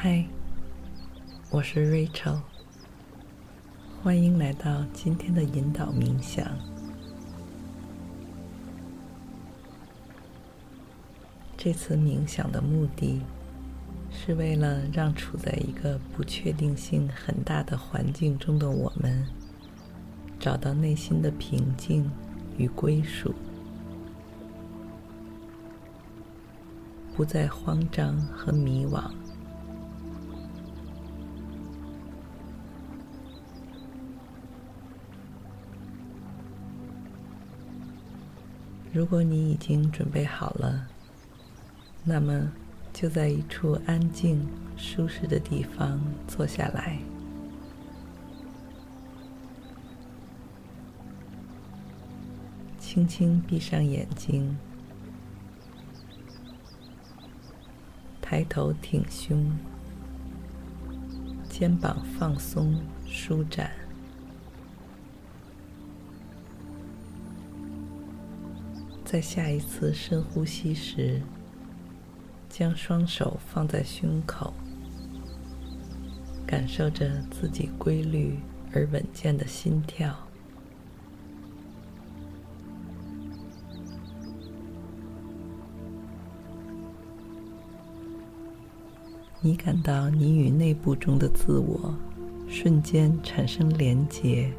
嗨，我是 Rachel，欢迎来到今天的引导冥想。这次冥想的目的是为了让处在一个不确定性很大的环境中的我们，找到内心的平静与归属，不再慌张和迷惘。如果你已经准备好了，那么就在一处安静、舒适的地方坐下来，轻轻闭上眼睛，抬头挺胸，肩膀放松舒展。在下一次深呼吸时，将双手放在胸口，感受着自己规律而稳健的心跳。你感到你与内部中的自我瞬间产生连结。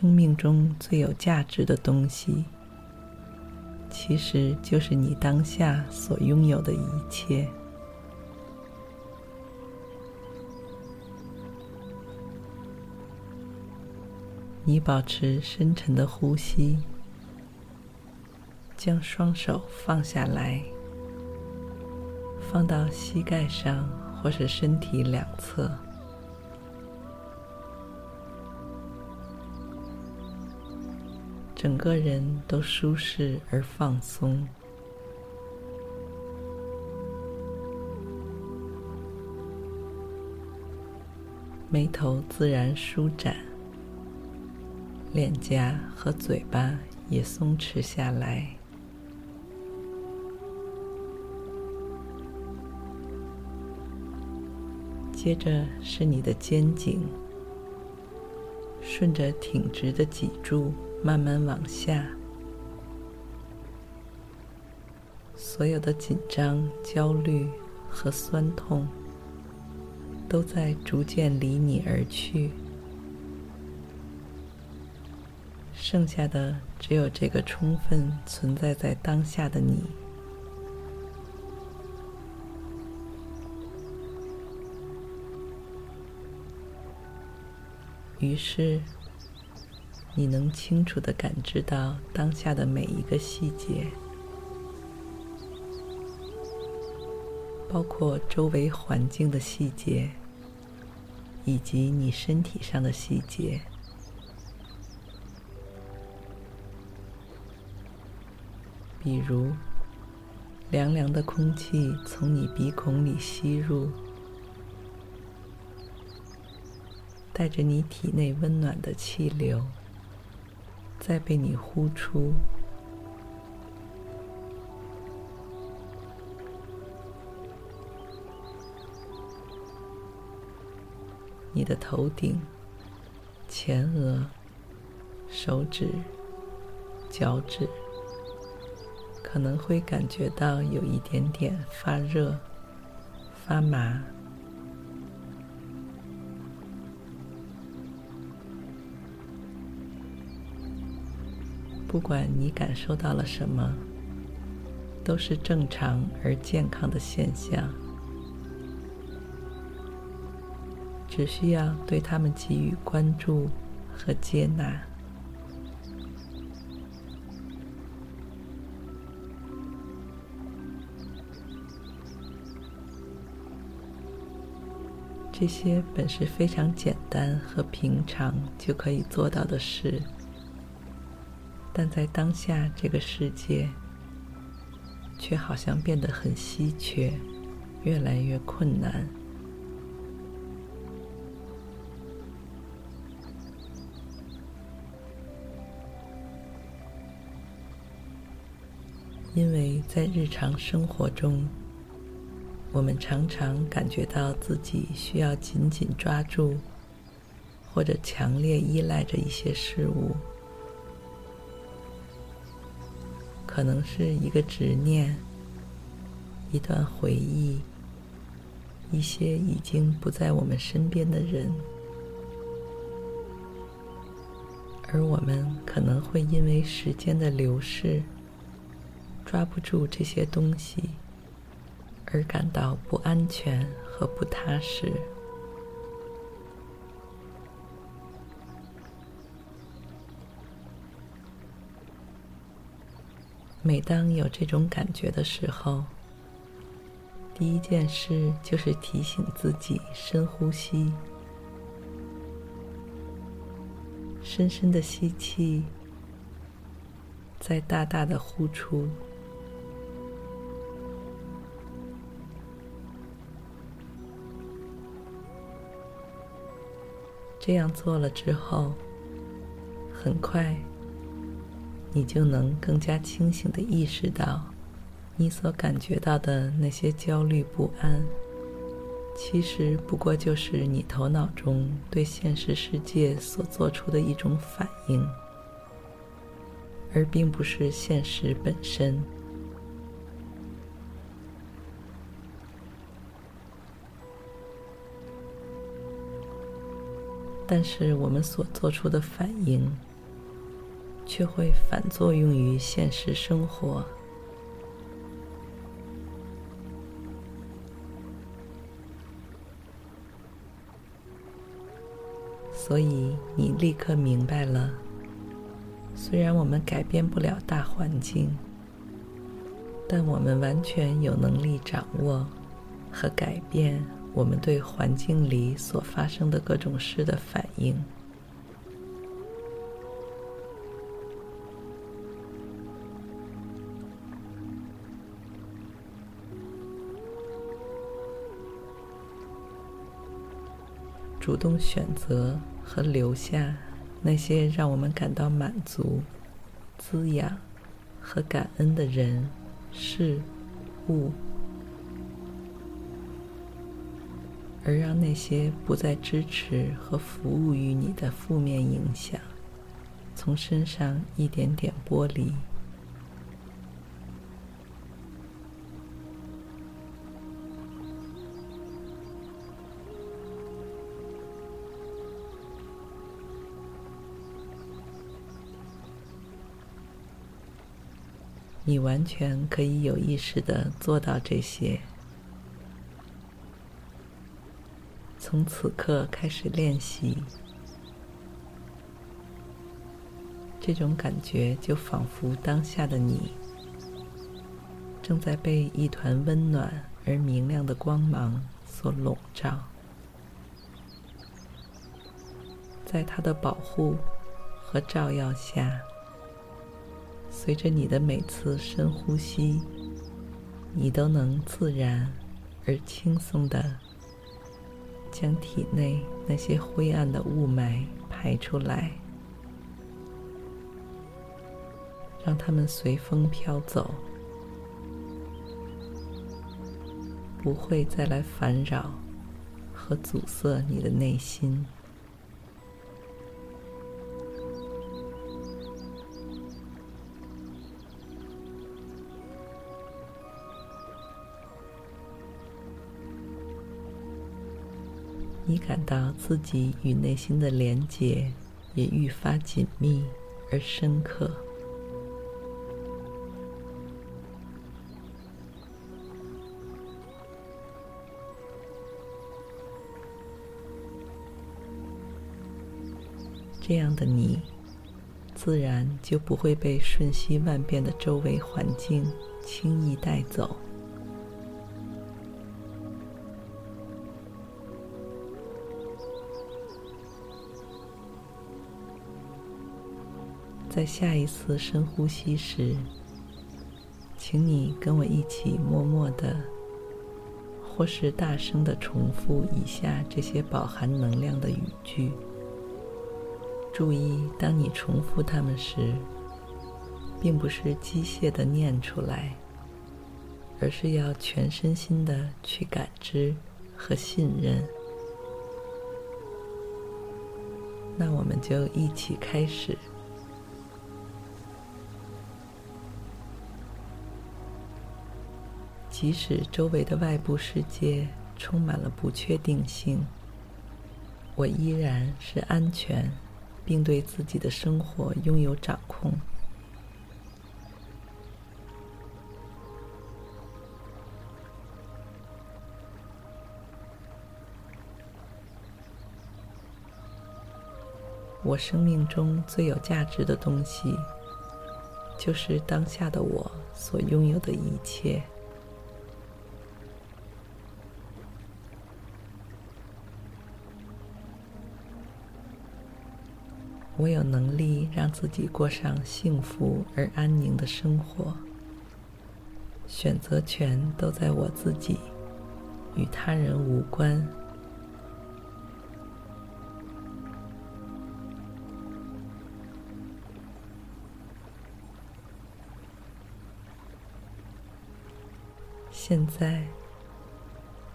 生命中最有价值的东西，其实就是你当下所拥有的一切。你保持深沉的呼吸，将双手放下来，放到膝盖上或是身体两侧。整个人都舒适而放松，眉头自然舒展，脸颊和嘴巴也松弛下来。接着是你的肩颈，顺着挺直的脊柱。慢慢往下，所有的紧张、焦虑和酸痛都在逐渐离你而去，剩下的只有这个充分存在在当下的你。于是。你能清楚的感知到当下的每一个细节，包括周围环境的细节，以及你身体上的细节。比如，凉凉的空气从你鼻孔里吸入，带着你体内温暖的气流。再被你呼出，你的头顶、前额、手指、脚趾可能会感觉到有一点点发热、发麻。不管你感受到了什么，都是正常而健康的现象。只需要对他们给予关注和接纳。这些本是非常简单和平常就可以做到的事，但在当下这个世界，却好像变得很稀缺，越来越困难。因为在日常生活中，我们常常感觉到自己需要紧紧抓住，或者强烈依赖着一些事物，可能是一个执念、一段回忆、一些已经不在我们身边的人，而我们可能会因为时间的流逝，抓不住这些东西。而感到不安全和不踏实。每当有这种感觉的时候，第一件事就是提醒自己深呼吸，深深的吸气，再大大的呼出。这样做了之后，很快，你就能更加清醒地意识到，你所感觉到的那些焦虑不安，其实不过就是你头脑中对现实世界所做出的一种反应，而并不是现实本身。但是我们所做出的反应，却会反作用于现实生活。所以你立刻明白了，虽然我们改变不了大环境，但我们完全有能力掌握和改变。我们对环境里所发生的各种事的反应，主动选择和留下那些让我们感到满足、滋养和感恩的人、事、物。而让那些不再支持和服务于你的负面影响，从身上一点点剥离。你完全可以有意识地做到这些。从此刻开始练习，这种感觉就仿佛当下的你正在被一团温暖而明亮的光芒所笼罩，在它的保护和照耀下，随着你的每次深呼吸，你都能自然而轻松的。将体内那些灰暗的雾霾排出来，让它们随风飘走，不会再来烦扰和阻塞你的内心。你感到自己与内心的连结也愈发紧密而深刻。这样的你自然就不会被瞬息万变的周围环境轻易带走。在下一次深呼吸时，请你跟我一起默默的，或是大声的重复以下这些饱含能量的语句。注意，当你重复它们时，并不是机械的念出来，而是要全身心的去感知和信任。那我们就一起开始。即使周围的外部世界充满了不确定性，我依然是安全，并对自己的生活拥有掌控。我生命中最有价值的东西，就是当下的我所拥有的一切。我有能力让自己过上幸福而安宁的生活，选择权都在我自己，与他人无关。现在，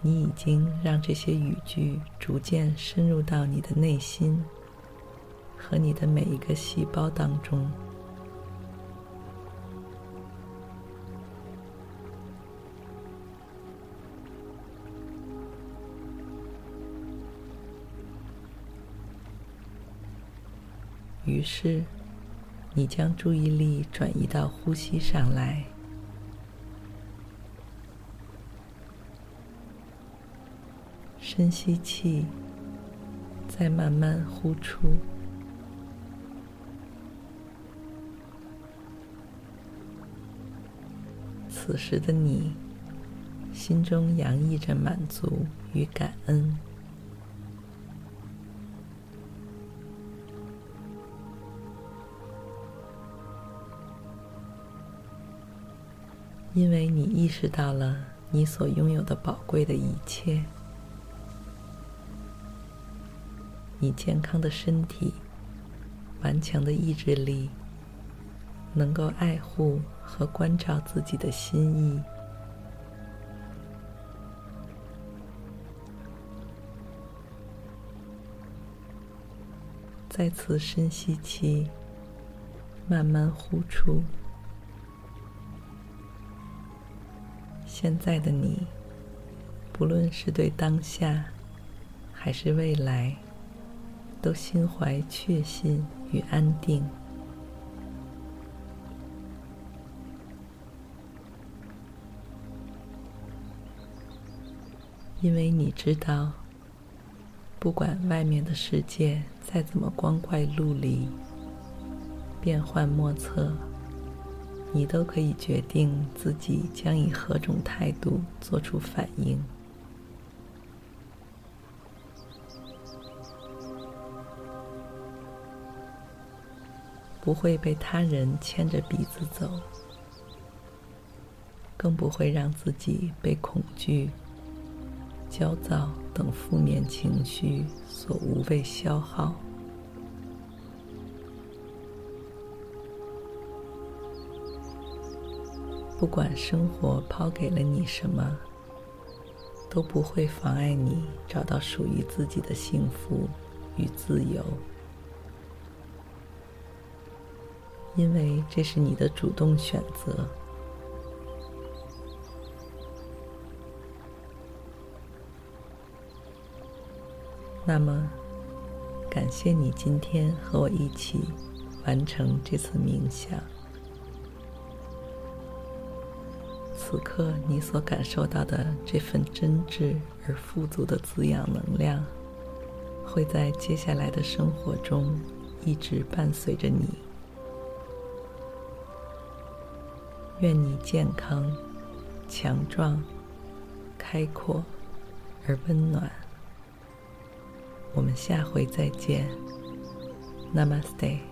你已经让这些语句逐渐深入到你的内心。和你的每一个细胞当中，于是，你将注意力转移到呼吸上来，深吸气，再慢慢呼出。此时的你，心中洋溢着满足与感恩，因为你意识到了你所拥有的宝贵的一切：你健康的身体、顽强的意志力。能够爱护和关照自己的心意。再次深吸气，慢慢呼出。现在的你，不论是对当下，还是未来，都心怀确信与安定。因为你知道，不管外面的世界再怎么光怪陆离、变幻莫测，你都可以决定自己将以何种态度做出反应，不会被他人牵着鼻子走，更不会让自己被恐惧。焦躁等负面情绪所无谓消耗。不管生活抛给了你什么，都不会妨碍你找到属于自己的幸福与自由，因为这是你的主动选择。那么，感谢你今天和我一起完成这次冥想。此刻你所感受到的这份真挚而富足的滋养能量，会在接下来的生活中一直伴随着你。愿你健康、强壮、开阔而温暖。我们下回再见，Namaste。